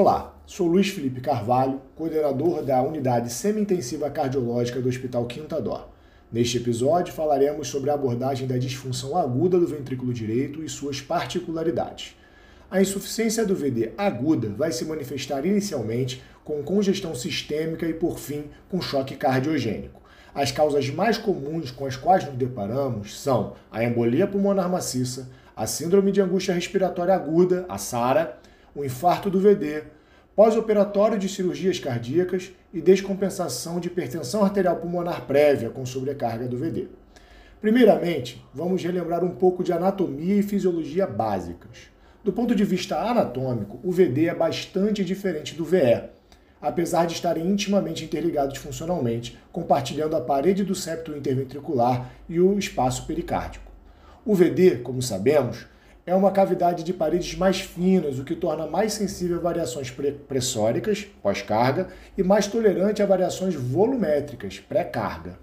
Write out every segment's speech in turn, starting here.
Olá, sou Luiz Felipe Carvalho, coordenador da Unidade Semi-Intensiva Cardiológica do Hospital Quinta Dó. Neste episódio falaremos sobre a abordagem da disfunção aguda do ventrículo direito e suas particularidades. A insuficiência do VD aguda vai se manifestar inicialmente com congestão sistêmica e, por fim, com choque cardiogênico. As causas mais comuns com as quais nos deparamos são a embolia pulmonar maciça, a síndrome de angústia respiratória aguda, a SARA, o infarto do VD, pós-operatório de cirurgias cardíacas e descompensação de hipertensão arterial pulmonar prévia com sobrecarga do VD. Primeiramente, vamos relembrar um pouco de anatomia e fisiologia básicas. Do ponto de vista anatômico, o VD é bastante diferente do VE, apesar de estarem intimamente interligados funcionalmente, compartilhando a parede do septo interventricular e o espaço pericárdico. O VD, como sabemos, é uma cavidade de paredes mais finas, o que torna mais sensível a variações pressóricas, pós-carga, e mais tolerante a variações volumétricas, pré-carga.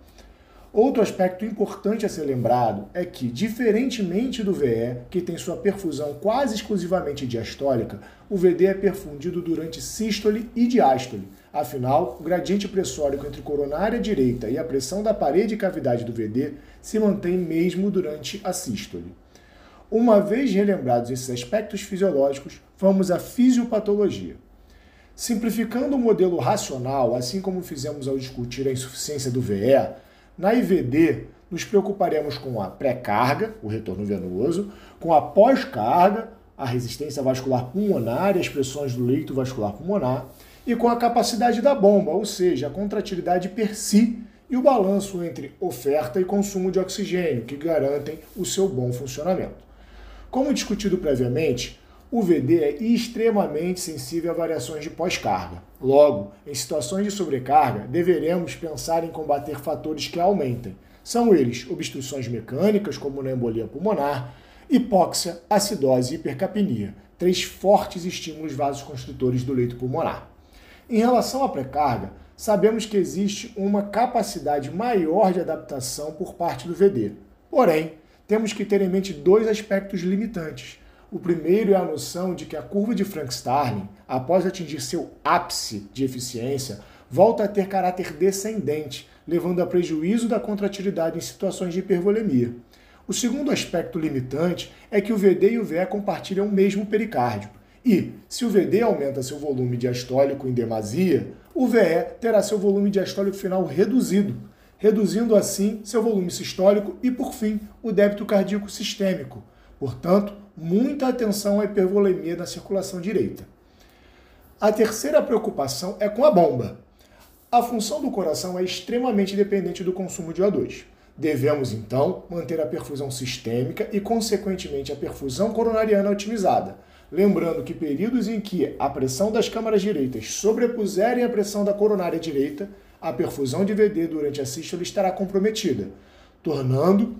Outro aspecto importante a ser lembrado é que, diferentemente do VE, que tem sua perfusão quase exclusivamente diastólica, o VD é perfundido durante sístole e diástole. Afinal, o gradiente pressórico entre coronária direita e a pressão da parede e cavidade do VD se mantém mesmo durante a sístole. Uma vez relembrados esses aspectos fisiológicos, vamos à fisiopatologia. Simplificando o modelo racional, assim como fizemos ao discutir a insuficiência do VE, na IVD nos preocuparemos com a pré-carga, o retorno venoso, com a pós-carga, a resistência vascular pulmonar e as pressões do leito vascular pulmonar, e com a capacidade da bomba, ou seja, a contratilidade per si e o balanço entre oferta e consumo de oxigênio, que garantem o seu bom funcionamento. Como discutido previamente, o VD é extremamente sensível a variações de pós-carga. Logo, em situações de sobrecarga, deveremos pensar em combater fatores que aumentem. São eles obstruções mecânicas, como na embolia pulmonar, hipóxia, acidose e hipercapnia, três fortes estímulos vasoconstrutores do leito pulmonar. Em relação à pré-carga, sabemos que existe uma capacidade maior de adaptação por parte do VD. Porém, temos que ter em mente dois aspectos limitantes. O primeiro é a noção de que a curva de Frank-Starling, após atingir seu ápice de eficiência, volta a ter caráter descendente, levando a prejuízo da contratilidade em situações de hipervolemia. O segundo aspecto limitante é que o VD e o VE compartilham o mesmo pericárdio. E, se o VD aumenta seu volume diastólico em demasia, o VE terá seu volume diastólico final reduzido, reduzindo assim seu volume sistólico e, por fim, o débito cardíaco sistêmico. Portanto, muita atenção à hipervolemia na circulação direita. A terceira preocupação é com a bomba. A função do coração é extremamente dependente do consumo de O2. Devemos, então, manter a perfusão sistêmica e, consequentemente, a perfusão coronariana otimizada. Lembrando que períodos em que a pressão das câmaras direitas sobrepuserem a pressão da coronária direita a perfusão de VD durante a sístole estará comprometida, tornando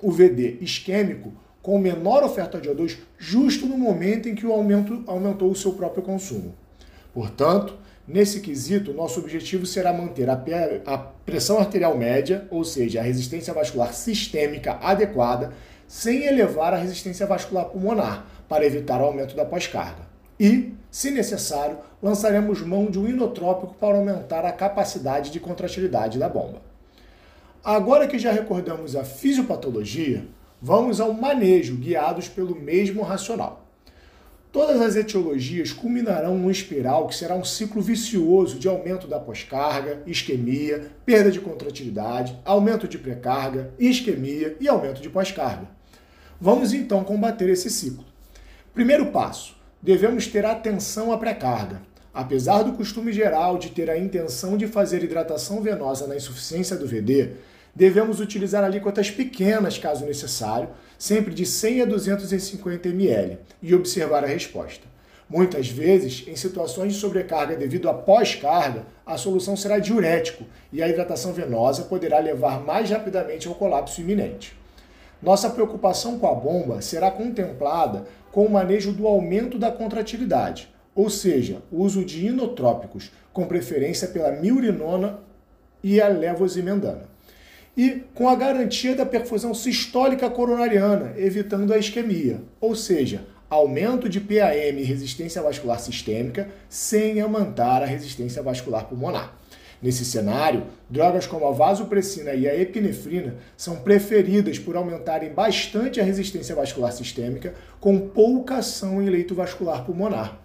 o VD isquêmico com menor oferta de O2 justo no momento em que o aumento aumentou o seu próprio consumo. Portanto, nesse quesito, nosso objetivo será manter a, pressão arterial média, ou seja, a resistência vascular sistêmica adequada, sem elevar a resistência vascular pulmonar, para evitar o aumento da pós-carga. E, se necessário, lançaremos mão de um inotrópico para aumentar a capacidade de contratilidade da bomba. Agora que já recordamos a fisiopatologia, vamos ao manejo guiados pelo mesmo racional. Todas as etiologias culminarão num espiral que será um ciclo vicioso de aumento da pós-carga, isquemia, perda de contratilidade, aumento de pré-carga, isquemia e aumento de pós-carga. Vamos então combater esse ciclo. Primeiro passo: devemos ter atenção à pré-carga. Apesar do costume geral de ter a intenção de fazer hidratação venosa na insuficiência do VD, devemos utilizar alíquotas pequenas caso necessário, sempre de 100 a 250 ml, e observar a resposta. Muitas vezes, em situações de sobrecarga devido à pós-carga, a solução será diurético e a hidratação venosa poderá levar mais rapidamente ao colapso iminente. Nossa preocupação com a bomba será contemplada com o manejo do aumento da contratilidade, ou seja, o uso de inotrópicos, com preferência pela miurinona e a levosimendana. E com a garantia da perfusão sistólica coronariana, evitando a isquemia, ou seja, aumento de PAM e resistência vascular sistêmica sem aumentar a resistência vascular pulmonar. Nesse cenário, drogas como a vasopressina e a epinefrina são preferidas por aumentarem bastante a resistência vascular sistêmica com pouca ação em leito vascular pulmonar.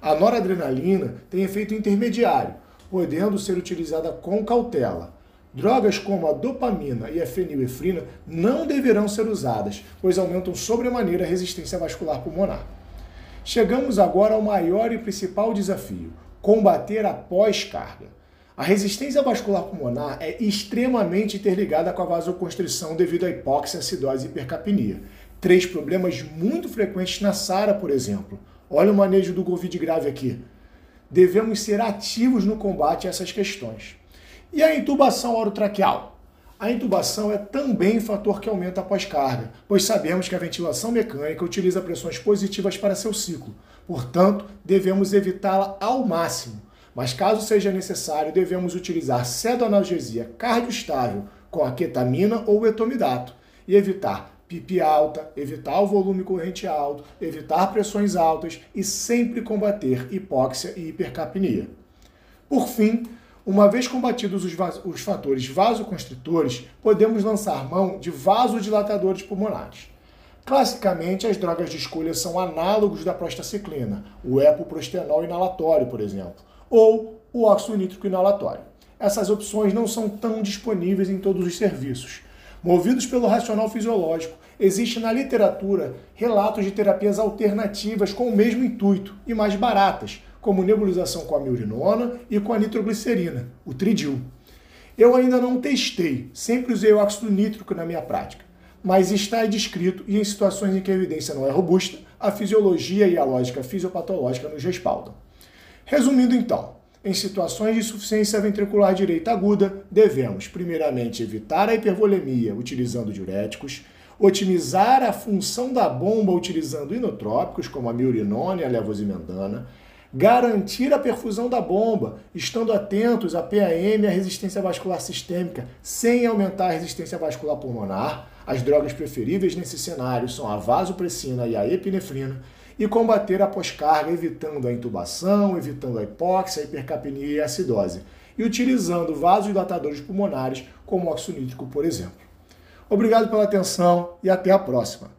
A noradrenalina tem efeito intermediário, podendo ser utilizada com cautela. Drogas como a dopamina e a fenilefrina não deverão ser usadas, pois aumentam sobremaneira a resistência vascular pulmonar. Chegamos agora ao maior e principal desafio: combater a pós-carga. A resistência vascular pulmonar é extremamente interligada com a vasoconstrição devido à hipóxia, acidose e hipercapnia. Três problemas muito frequentes na SARA, por exemplo. Olha o manejo do Covid grave aqui. Devemos ser ativos no combate a essas questões. E a intubação orotraqueal? A intubação é também fator que aumenta a pós-carga, pois sabemos que a ventilação mecânica utiliza pressões positivas para seu ciclo. Portanto, devemos evitá-la ao máximo. Mas caso seja necessário, devemos utilizar cedoanalgesia cardioestável com a ketamina ou etomidato e evitar pipi alta, evitar o volume corrente alto, evitar pressões altas e sempre combater hipóxia e hipercapnia. Por fim, uma vez combatidos os, os fatores vasoconstritores, podemos lançar mão de vasodilatadores pulmonares. Classicamente, as drogas de escolha são análogos da prostaciclina, o epoprostenol inalatório, por exemplo, ou o óxido nítrico inalatório. Essas opções não são tão disponíveis em todos os serviços. Movidos pelo racional fisiológico, existe na literatura relatos de terapias alternativas com o mesmo intuito e mais baratas, como nebulização com a miurinona e com a nitroglicerina, o tridil. Eu ainda não testei, sempre usei o óxido nítrico na minha prática, mas está descrito e em situações em que a evidência não é robusta, a fisiologia e a lógica fisiopatológica nos respaldam. Resumindo então, em situações de insuficiência ventricular direita aguda, devemos, primeiramente, evitar a hipervolemia utilizando diuréticos, otimizar a função da bomba utilizando inotrópicos, como a miurinona e a levosimendana, garantir a perfusão da bomba, estando atentos à PAM e à resistência vascular sistêmica, sem aumentar a resistência vascular pulmonar. As drogas preferíveis nesse cenário são a vasopressina e a epinefrina, e combater a pós-carga, evitando a intubação, evitando a hipóxia, a hipercapnia e a acidose, e utilizando vasodilatadores pulmonares, como o por exemplo. Obrigado pela atenção e até a próxima.